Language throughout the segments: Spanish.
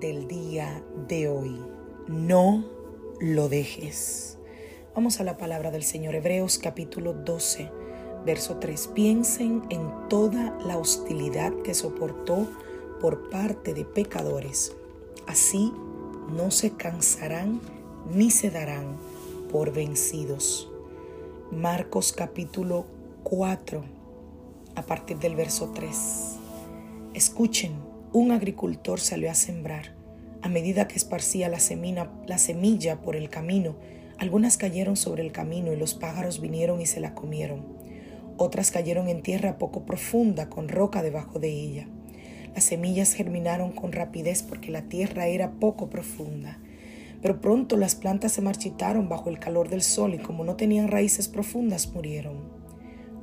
Del día de hoy. No lo dejes. Vamos a la palabra del Señor. Hebreos capítulo 12, verso 3. Piensen en toda la hostilidad que soportó por parte de pecadores. Así no se cansarán ni se darán por vencidos. Marcos capítulo 4, a partir del verso 3. Escuchen un agricultor salió a sembrar. A medida que esparcía la semilla, la semilla por el camino, algunas cayeron sobre el camino y los pájaros vinieron y se la comieron. Otras cayeron en tierra poco profunda con roca debajo de ella. Las semillas germinaron con rapidez porque la tierra era poco profunda. Pero pronto las plantas se marchitaron bajo el calor del sol y como no tenían raíces profundas murieron.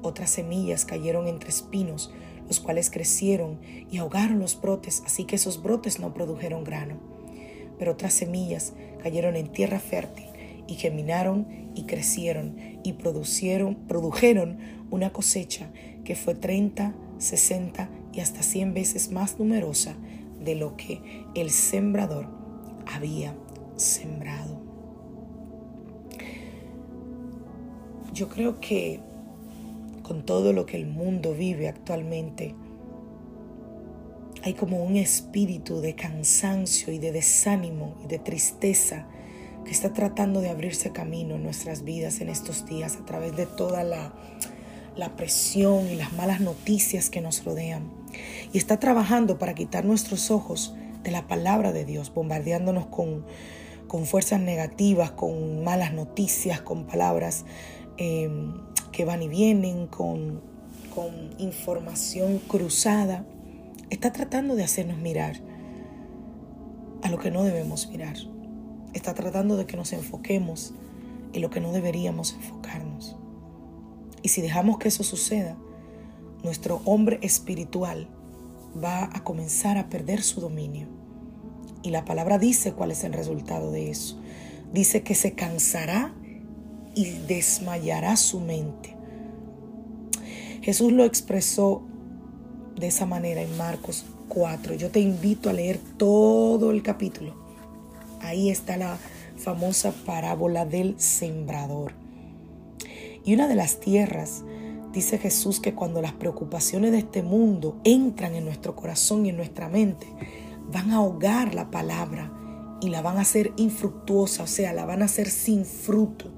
Otras semillas cayeron entre espinos, los cuales crecieron y ahogaron los brotes, así que esos brotes no produjeron grano. Pero otras semillas cayeron en tierra fértil y germinaron y crecieron y producieron, produjeron una cosecha que fue 30, 60 y hasta 100 veces más numerosa de lo que el sembrador había sembrado. Yo creo que con todo lo que el mundo vive actualmente, hay como un espíritu de cansancio y de desánimo y de tristeza que está tratando de abrirse camino en nuestras vidas en estos días a través de toda la, presión y las malas noticias que nos rodean. Y está trabajando para quitar nuestros ojos de la palabra de Dios, bombardeándonos con, con fuerzas negativas, con malas noticias, con palabras eh, que van y vienen con, con información cruzada, está tratando de hacernos mirar a lo que no debemos mirar. Está tratando de que nos enfoquemos en lo que no deberíamos enfocarnos. Y si dejamos que eso suceda, nuestro hombre espiritual va a comenzar a perder su dominio. Y la palabra dice cuál es el resultado de eso. Dice que se cansará y desmayará su mente. Jesús lo expresó de esa manera en Marcos 4. Yo te invito a leer todo el capítulo. Ahí está la famosa parábola del sembrador. Y una de las tierras, dice Jesús que cuando las preocupaciones de este mundo entran en nuestro corazón y en nuestra mente, van a ahogar la palabra y la van a hacer infructuosa, o sea, la van a hacer sin fruto.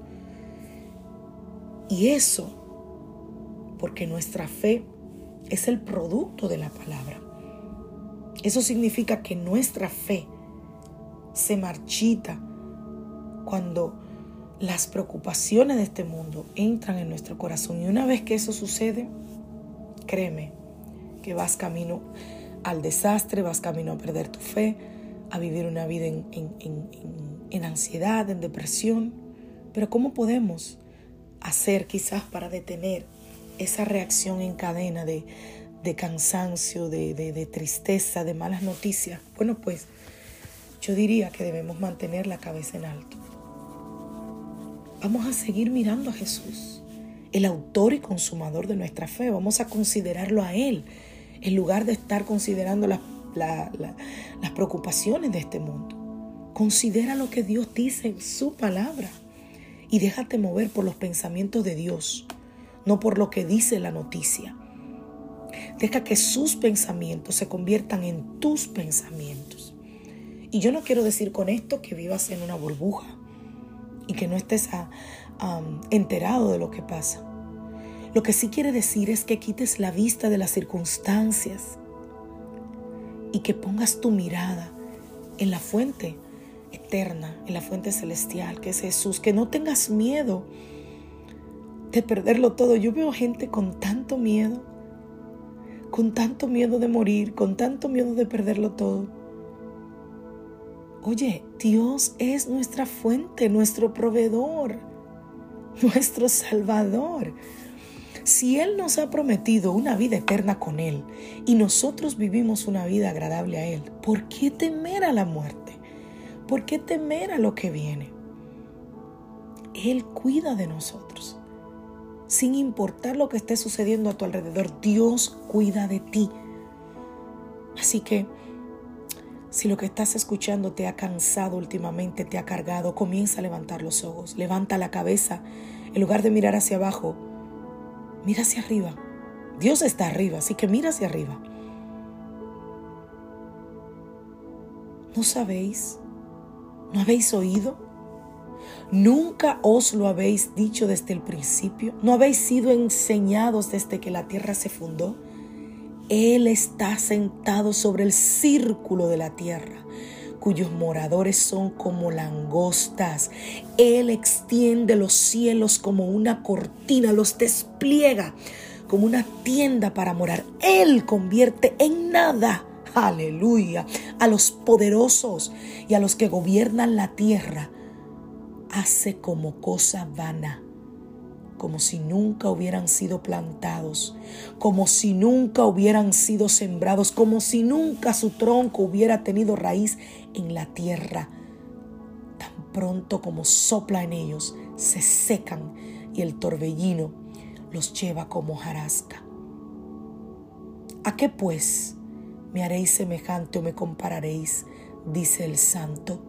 Y eso porque nuestra fe es el producto de la palabra. Eso significa que nuestra fe se marchita cuando las preocupaciones de este mundo entran en nuestro corazón. Y una vez que eso sucede, créeme que vas camino al desastre, vas camino a perder tu fe, a vivir una vida en, en ansiedad, en depresión. Pero ¿cómo podemos hacer quizás para detener esa reacción en cadena de, cansancio, de, de tristeza, de malas noticias? Bueno, pues yo diría que debemos mantener la cabeza en alto. Vamos a seguir mirando a Jesús. el autor y consumador de nuestra fe. Vamos a considerarlo a Él, en lugar de estar considerando las, las preocupaciones de este mundo. Considera lo que Dios dice en su palabra y déjate mover por los pensamientos de Dios, no por lo que dice la noticia. Deja que sus pensamientos se conviertan en tus pensamientos. Y yo no quiero decir con esto que vivas en una burbuja y que no estés enterado de lo que pasa. Lo que sí quiere decir es que quites la vista de las circunstancias y que pongas tu mirada en la fuente eterna, en la fuente celestial, que es Jesús. Que no tengas miedo de perderlo todo. Yo veo gente con tanto miedo con tanto miedo de morir, con tanto miedo de perderlo todo. Oye, Dios es nuestra fuente, nuestro proveedor, nuestro salvador. Si Él nos ha prometido una vida eterna con Él y nosotros vivimos una vida agradable a Él, ¿por qué temer a la muerte? ¿Por qué temer a lo que viene? Él cuida de nosotros sin importar lo que esté sucediendo a tu alrededor, Dios cuida de ti. Así que si lo que estás escuchando te ha cansado últimamente, te ha cargado, comienza a levantar los ojos, levanta la cabeza. En lugar de mirar hacia abajo, mira hacia arriba. Dios está arriba, así que mira hacia arriba. ¿No sabéis? ¿No habéis oído? ¿Nunca os lo habéis dicho desde el principio? ¿No habéis sido enseñados desde que la tierra se fundó? Él está sentado sobre el círculo de la tierra, cuyos moradores son como langostas. Él extiende los cielos como una cortina, los despliega como una tienda para morar. Él convierte en nada, aleluya, a los poderosos y a los que gobiernan la tierra hace como cosa vana, como si nunca hubieran sido plantados, como si nunca hubieran sido sembrados, como si nunca su tronco hubiera tenido raíz en la tierra. Tan pronto como sopla en ellos, se secan y el torbellino los lleva como jarasca. ¿A qué pues me haréis semejante o me compararéis? dice el santo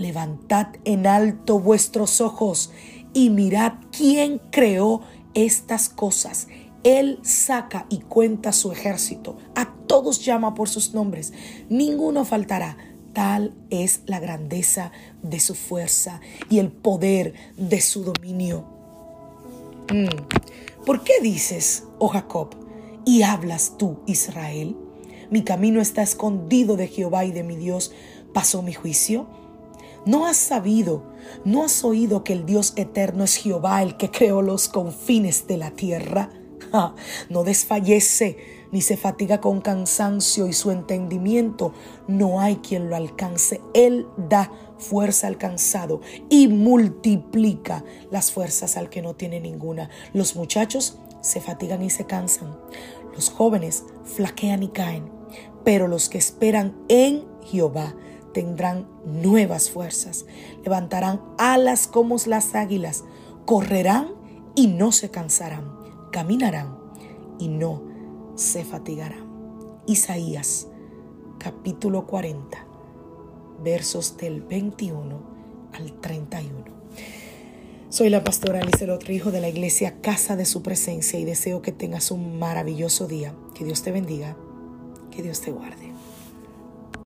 Levantad en alto vuestros ojos y mirad quién creó estas cosas. Él saca y cuenta su ejército. A todos llama por sus nombres. Ninguno faltará. Tal es la grandeza de su fuerza y el poder de su dominio. Mm. ¿Por qué dices, oh Jacob, y hablas tú, Israel? Mi camino está escondido de Jehová y de mi Dios. ¿Pasó mi juicio? ¿No has sabido, no has oído que el Dios eterno es Jehová, el que creó los confines de la tierra? no desfallece ni se fatiga con cansancio y su entendimiento no hay quien lo alcance. Él da fuerza al cansado y multiplica las fuerzas al que no tiene ninguna. Los muchachos se fatigan y se cansan. Los jóvenes flaquean y caen. Pero los que esperan en Jehová tendrán nuevas fuerzas, levantarán alas como las águilas, correrán y no se cansarán, caminarán y no se fatigarán. Isaías capítulo 40, versos del 21 al 31. Soy la pastora Alice Hijo de la iglesia Casa de Su Presencia y deseo que tengas un maravilloso día. Que Dios te bendiga, que Dios te guarde.